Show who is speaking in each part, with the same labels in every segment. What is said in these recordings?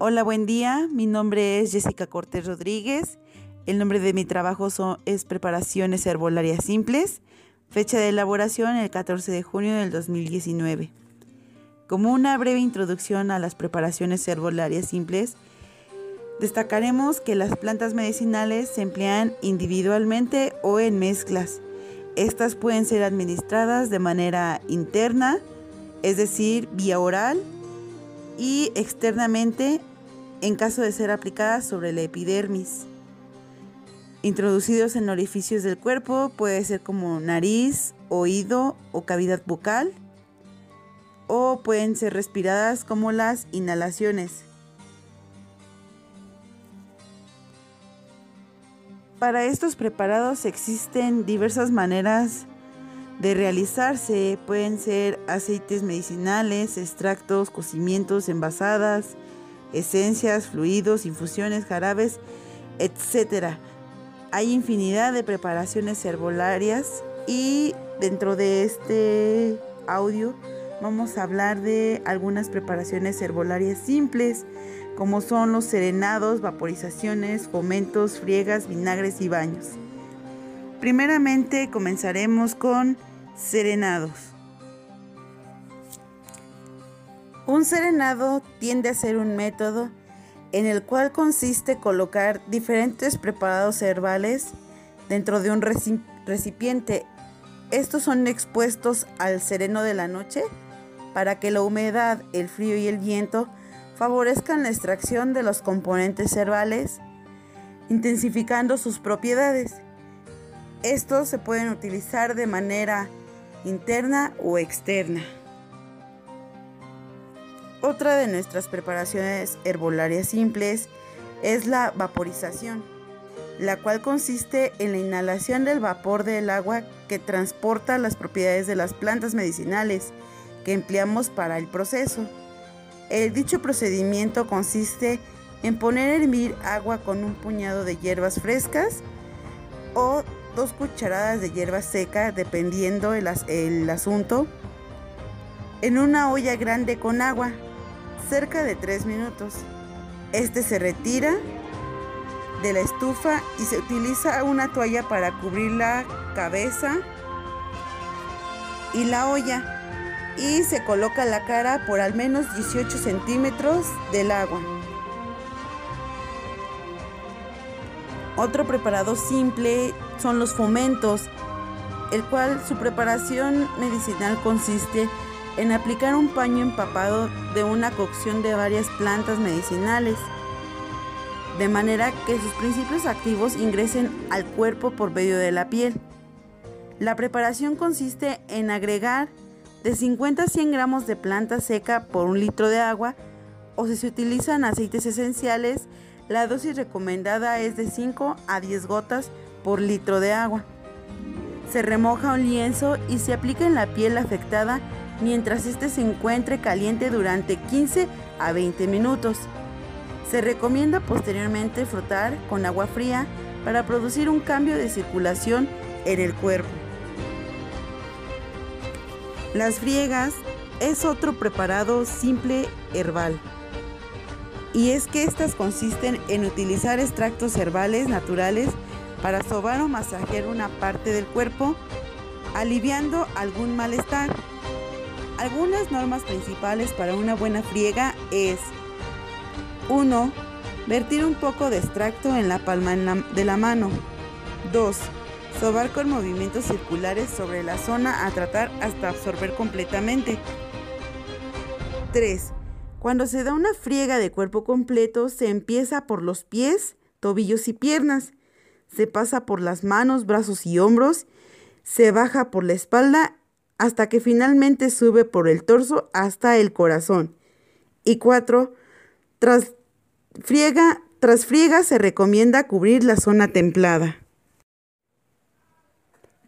Speaker 1: Hola, buen día. Mi nombre es Jessica Cortés Rodríguez. El nombre de mi trabajo es Preparaciones Herbolarias Simples. Fecha de elaboración el 14 de junio del 2019. Como una breve introducción a las preparaciones herbolarias simples, destacaremos que las plantas medicinales se emplean individualmente o en mezclas. Estas pueden ser administradas de manera interna, es decir, vía oral, y externamente en caso de ser aplicadas sobre la epidermis. Introducidos en orificios del cuerpo, puede ser como nariz, oído o cavidad bucal, o pueden ser respiradas como las inhalaciones. Para estos preparados existen diversas maneras de realizarse. Pueden ser aceites medicinales, extractos, cocimientos, envasadas, esencias, fluidos, infusiones, jarabes, etc. Hay infinidad de preparaciones herbolarias y dentro de este audio vamos a hablar de algunas preparaciones herbolarias simples como son los serenados, vaporizaciones, fomentos, friegas, vinagres y baños. Primeramente comenzaremos con serenados. Un serenado tiende a ser un método en el cual consiste colocar diferentes preparados herbales dentro de un recipiente. Estos son expuestos al sereno de la noche para que la humedad, el frío y el viento favorezcan la extracción de los componentes herbales, intensificando sus propiedades. Estos se pueden utilizar de manera interna o externa. Otra de nuestras preparaciones herbolarias simples es la vaporización, la cual consiste en la inhalación del vapor del agua que transporta las propiedades de las plantas medicinales que empleamos para el proceso. El dicho procedimiento consiste en poner a hervir agua con un puñado de hierbas frescas o dos cucharadas de hierba seca, dependiendo el, el asunto, en una olla grande con agua cerca de 3 minutos. Este se retira de la estufa y se utiliza una toalla para cubrir la cabeza y la olla y se coloca la cara por al menos 18 centímetros del agua. Otro preparado simple son los fomentos, el cual su preparación medicinal consiste en en aplicar un paño empapado de una cocción de varias plantas medicinales, de manera que sus principios activos ingresen al cuerpo por medio de la piel. La preparación consiste en agregar de 50 a 100 gramos de planta seca por un litro de agua o si se utilizan aceites esenciales, la dosis recomendada es de 5 a 10 gotas por litro de agua. Se remoja un lienzo y se aplica en la piel afectada mientras este se encuentre caliente durante 15 a 20 minutos. Se recomienda posteriormente frotar con agua fría para producir un cambio de circulación en el cuerpo. Las friegas es otro preparado simple herbal. Y es que estas consisten en utilizar extractos herbales naturales para sobar o masajear una parte del cuerpo, aliviando algún malestar. Algunas normas principales para una buena friega es 1. Vertir un poco de extracto en la palma de la mano. 2. Sobar con movimientos circulares sobre la zona a tratar hasta absorber completamente. 3. Cuando se da una friega de cuerpo completo, se empieza por los pies, tobillos y piernas. Se pasa por las manos, brazos y hombros. Se baja por la espalda hasta que finalmente sube por el torso hasta el corazón. Y cuatro, tras friega, tras friega se recomienda cubrir la zona templada.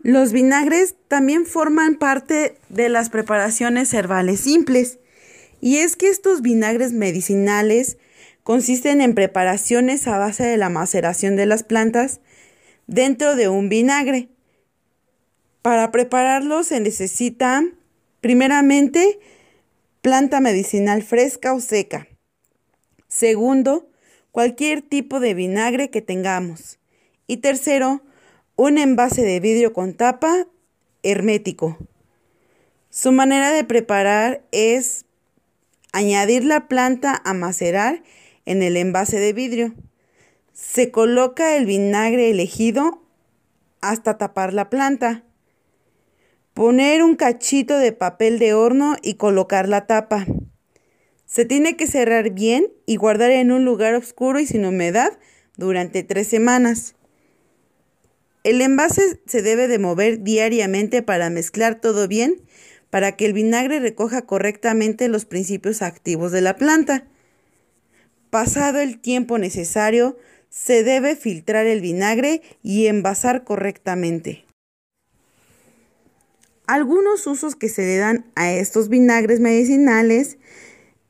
Speaker 1: Los vinagres también forman parte de las preparaciones herbales simples. Y es que estos vinagres medicinales consisten en preparaciones a base de la maceración de las plantas dentro de un vinagre para prepararlo se necesita primeramente planta medicinal fresca o seca, Segundo, cualquier tipo de vinagre que tengamos. Y tercero, un envase de vidrio con tapa hermético. Su manera de preparar es añadir la planta a macerar en el envase de vidrio. Se coloca el vinagre elegido hasta tapar la planta. Poner un cachito de papel de horno y colocar la tapa. Se tiene que cerrar bien y guardar en un lugar oscuro y sin humedad durante tres semanas. El envase se debe de mover diariamente para mezclar todo bien para que el vinagre recoja correctamente los principios activos de la planta. Pasado el tiempo necesario, se debe filtrar el vinagre y envasar correctamente. Algunos usos que se le dan a estos vinagres medicinales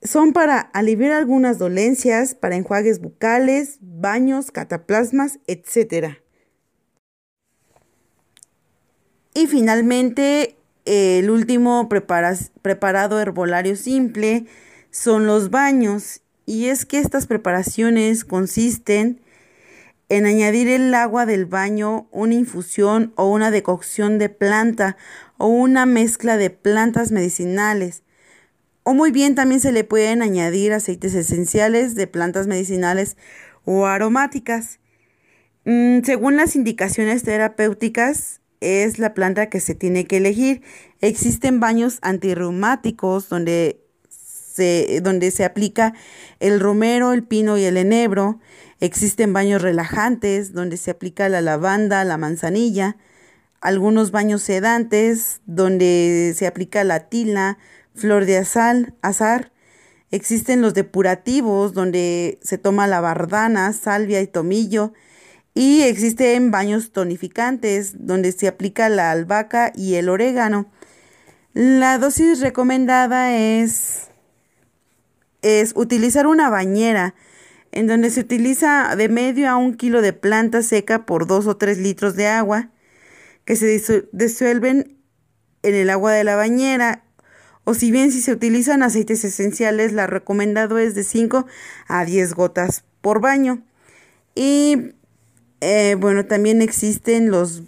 Speaker 1: son para aliviar algunas dolencias, para enjuagues bucales, baños, cataplasmas, etc. Y finalmente, el último preparado herbolario simple son los baños. Y es que estas preparaciones consisten en añadir el agua del baño, una infusión o una decocción de planta o una mezcla de plantas medicinales o muy bien también se le pueden añadir aceites esenciales de plantas medicinales o aromáticas. Mm, según las indicaciones terapéuticas, es la planta que se tiene que elegir. Existen baños antirreumáticos donde se, donde se aplica el romero, el pino y el enebro. Existen baños relajantes donde se aplica la lavanda, la manzanilla. Algunos baños sedantes donde se aplica la tila, flor de azal, azar. Existen los depurativos, donde se toma la bardana, salvia y tomillo. Y existen baños tonificantes, donde se aplica la albahaca y el orégano. La dosis recomendada es, es utilizar una bañera, en donde se utiliza de medio a un kilo de planta seca por dos o tres litros de agua, que se disuelven en el agua de la bañera o si bien si se utilizan aceites esenciales, la recomendado es de 5 a 10 gotas por baño. Y eh, bueno, también existen los,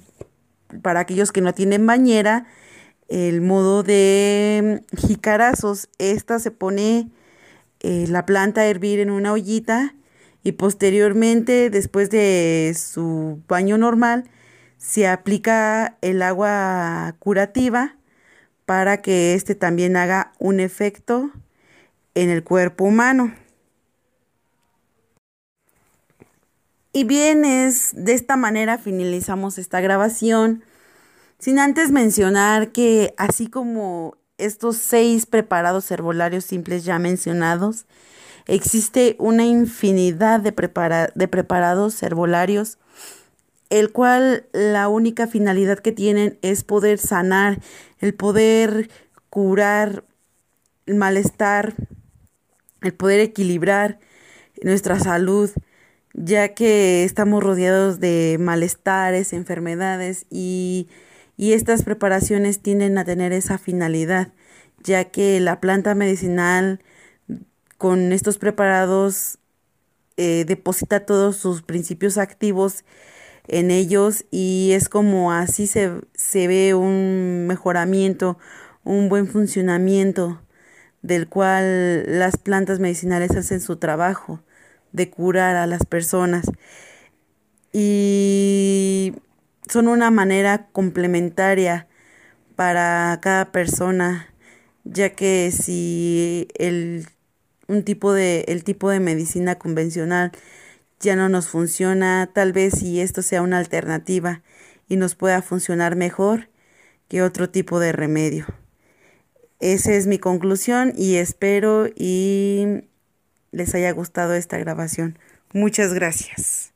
Speaker 1: para aquellos que no tienen bañera, el modo de jicarazos. Esta se pone eh, la planta a hervir en una ollita y posteriormente, después de su baño normal, se aplica el agua curativa para que éste también haga un efecto en el cuerpo humano. Y bien, es de esta manera finalizamos esta grabación, sin antes mencionar que así como estos seis preparados herbolarios simples ya mencionados, existe una infinidad de, de preparados herbolarios el cual la única finalidad que tienen es poder sanar, el poder curar el malestar, el poder equilibrar nuestra salud, ya que estamos rodeados de malestares, enfermedades y, estas preparaciones tienden a tener esa finalidad, ya que la planta medicinal con estos preparados eh, deposita todos sus principios activos en ellos y es como así se, se ve un mejoramiento, un buen funcionamiento del cual las plantas medicinales hacen su trabajo de curar a las personas. Y son una manera complementaria para cada persona ya que si el un tipo de el tipo de medicina convencional ya no nos funciona, tal vez si esto sea una alternativa y nos pueda funcionar mejor que otro tipo de remedio. Esa es mi conclusión y espero y les haya gustado esta grabación. Muchas gracias.